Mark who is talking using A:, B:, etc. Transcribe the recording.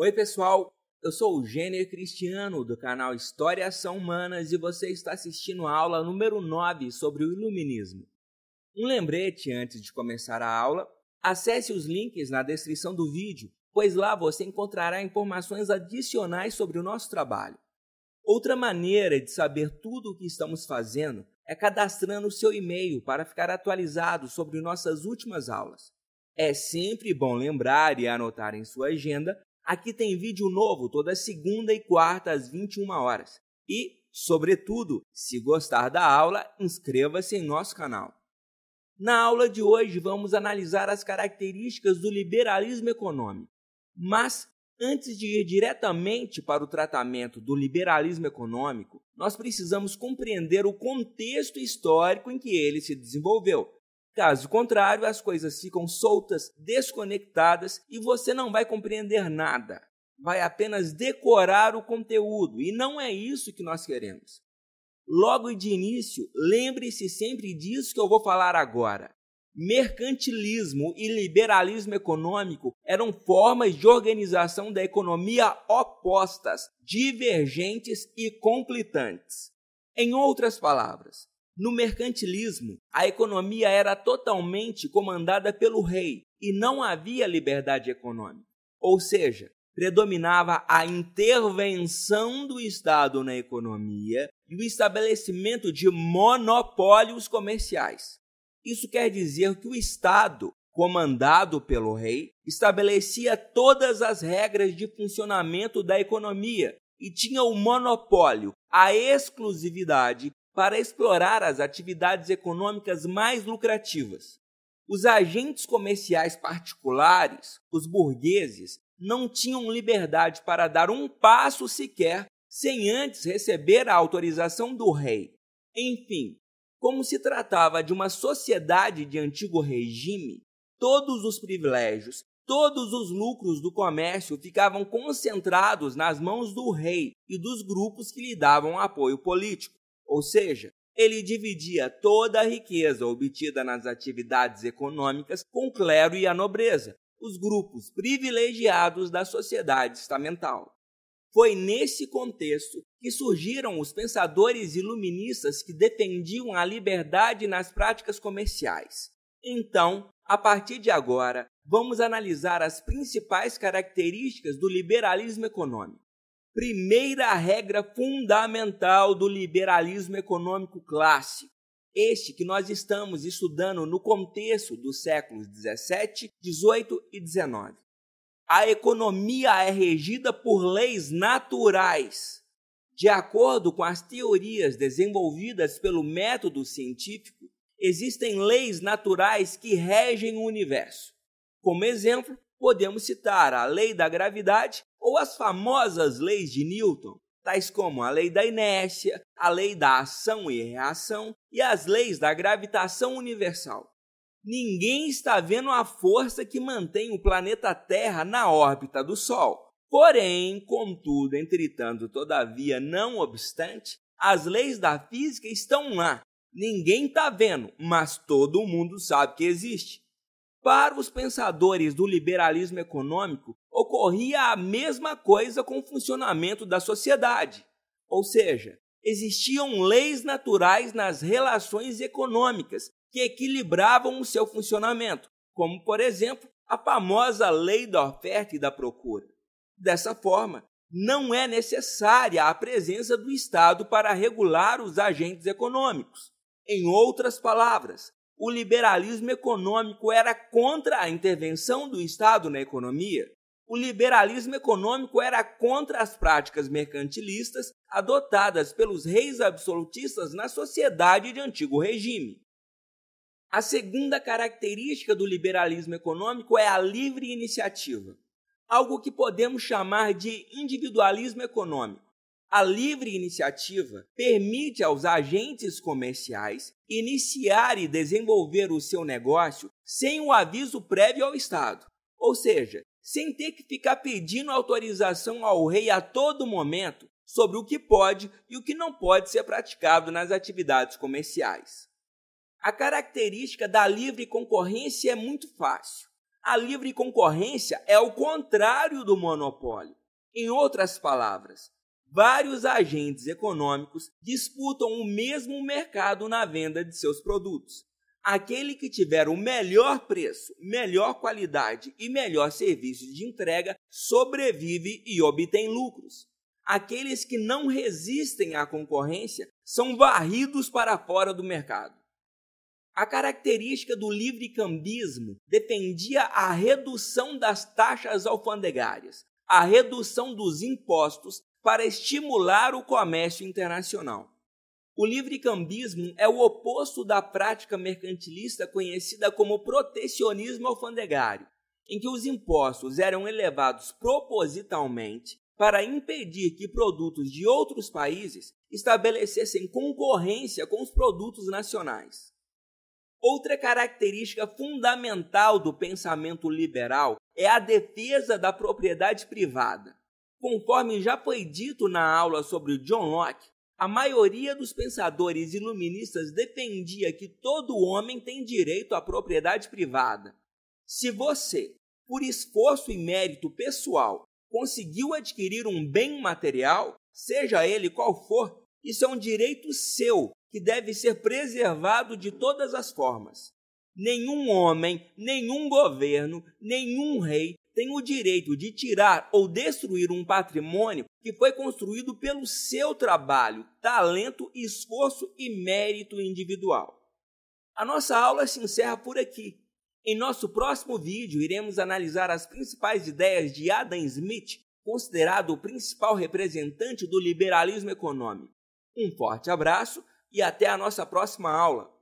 A: Oi, pessoal. Eu sou o Gêner Cristiano do canal História Ação Humanas e você está assistindo a aula número 9 sobre o Iluminismo. Um lembrete antes de começar a aula: acesse os links na descrição do vídeo, pois lá você encontrará informações adicionais sobre o nosso trabalho. Outra maneira de saber tudo o que estamos fazendo é cadastrando o seu e-mail para ficar atualizado sobre nossas últimas aulas. É sempre bom lembrar e anotar em sua agenda Aqui tem vídeo novo toda segunda e quarta às 21 horas. E, sobretudo, se gostar da aula, inscreva-se em nosso canal. Na aula de hoje vamos analisar as características do liberalismo econômico. Mas antes de ir diretamente para o tratamento do liberalismo econômico, nós precisamos compreender o contexto histórico em que ele se desenvolveu Caso contrário, as coisas ficam soltas, desconectadas e você não vai compreender nada. Vai apenas decorar o conteúdo e não é isso que nós queremos. Logo de início, lembre-se sempre disso que eu vou falar agora. Mercantilismo e liberalismo econômico eram formas de organização da economia opostas, divergentes e conflitantes. Em outras palavras, no mercantilismo, a economia era totalmente comandada pelo rei e não havia liberdade econômica. Ou seja, predominava a intervenção do Estado na economia e o estabelecimento de monopólios comerciais. Isso quer dizer que o Estado, comandado pelo rei, estabelecia todas as regras de funcionamento da economia e tinha o monopólio, a exclusividade para explorar as atividades econômicas mais lucrativas. Os agentes comerciais particulares, os burgueses, não tinham liberdade para dar um passo sequer sem antes receber a autorização do rei. Enfim, como se tratava de uma sociedade de antigo regime, todos os privilégios, todos os lucros do comércio ficavam concentrados nas mãos do rei e dos grupos que lhe davam apoio político. Ou seja, ele dividia toda a riqueza obtida nas atividades econômicas com o clero e a nobreza, os grupos privilegiados da sociedade estamental. Foi nesse contexto que surgiram os pensadores iluministas que defendiam a liberdade nas práticas comerciais. Então, a partir de agora, vamos analisar as principais características do liberalismo econômico primeira regra fundamental do liberalismo econômico clássico, este que nós estamos estudando no contexto dos séculos 17, 18 e 19. A economia é regida por leis naturais. De acordo com as teorias desenvolvidas pelo método científico, existem leis naturais que regem o universo. Como exemplo, podemos citar a lei da gravidade ou as famosas leis de Newton, tais como a lei da inércia, a lei da ação e reação e as leis da gravitação universal. Ninguém está vendo a força que mantém o planeta Terra na órbita do Sol. Porém, contudo, entretanto, todavia, não obstante, as leis da física estão lá. Ninguém está vendo, mas todo mundo sabe que existe. Para os pensadores do liberalismo econômico, ocorria a mesma coisa com o funcionamento da sociedade. Ou seja, existiam leis naturais nas relações econômicas que equilibravam o seu funcionamento, como, por exemplo, a famosa lei da oferta e da procura. Dessa forma, não é necessária a presença do Estado para regular os agentes econômicos. Em outras palavras, o liberalismo econômico era contra a intervenção do Estado na economia. O liberalismo econômico era contra as práticas mercantilistas adotadas pelos reis absolutistas na sociedade de antigo regime. A segunda característica do liberalismo econômico é a livre iniciativa, algo que podemos chamar de individualismo econômico. A livre iniciativa permite aos agentes comerciais iniciar e desenvolver o seu negócio sem o aviso prévio ao Estado, ou seja, sem ter que ficar pedindo autorização ao rei a todo momento sobre o que pode e o que não pode ser praticado nas atividades comerciais. A característica da livre concorrência é muito fácil. A livre concorrência é o contrário do monopólio. Em outras palavras, vários agentes econômicos disputam o mesmo mercado na venda de seus produtos. Aquele que tiver o melhor preço, melhor qualidade e melhor serviço de entrega sobrevive e obtém lucros. Aqueles que não resistem à concorrência são varridos para fora do mercado. A característica do livre cambismo defendia a redução das taxas alfandegárias, a redução dos impostos para estimular o comércio internacional. O livre-cambismo é o oposto da prática mercantilista conhecida como protecionismo alfandegário, em que os impostos eram elevados propositalmente para impedir que produtos de outros países estabelecessem concorrência com os produtos nacionais. Outra característica fundamental do pensamento liberal é a defesa da propriedade privada. Conforme já foi dito na aula sobre John Locke, a maioria dos pensadores iluministas defendia que todo homem tem direito à propriedade privada. Se você, por esforço e mérito pessoal, conseguiu adquirir um bem material, seja ele qual for, isso é um direito seu que deve ser preservado de todas as formas. Nenhum homem, nenhum governo, nenhum rei tem o direito de tirar ou destruir um patrimônio que foi construído pelo seu trabalho, talento, esforço e mérito individual. A nossa aula se encerra por aqui. Em nosso próximo vídeo, iremos analisar as principais ideias de Adam Smith, considerado o principal representante do liberalismo econômico. Um forte abraço e até a nossa próxima aula!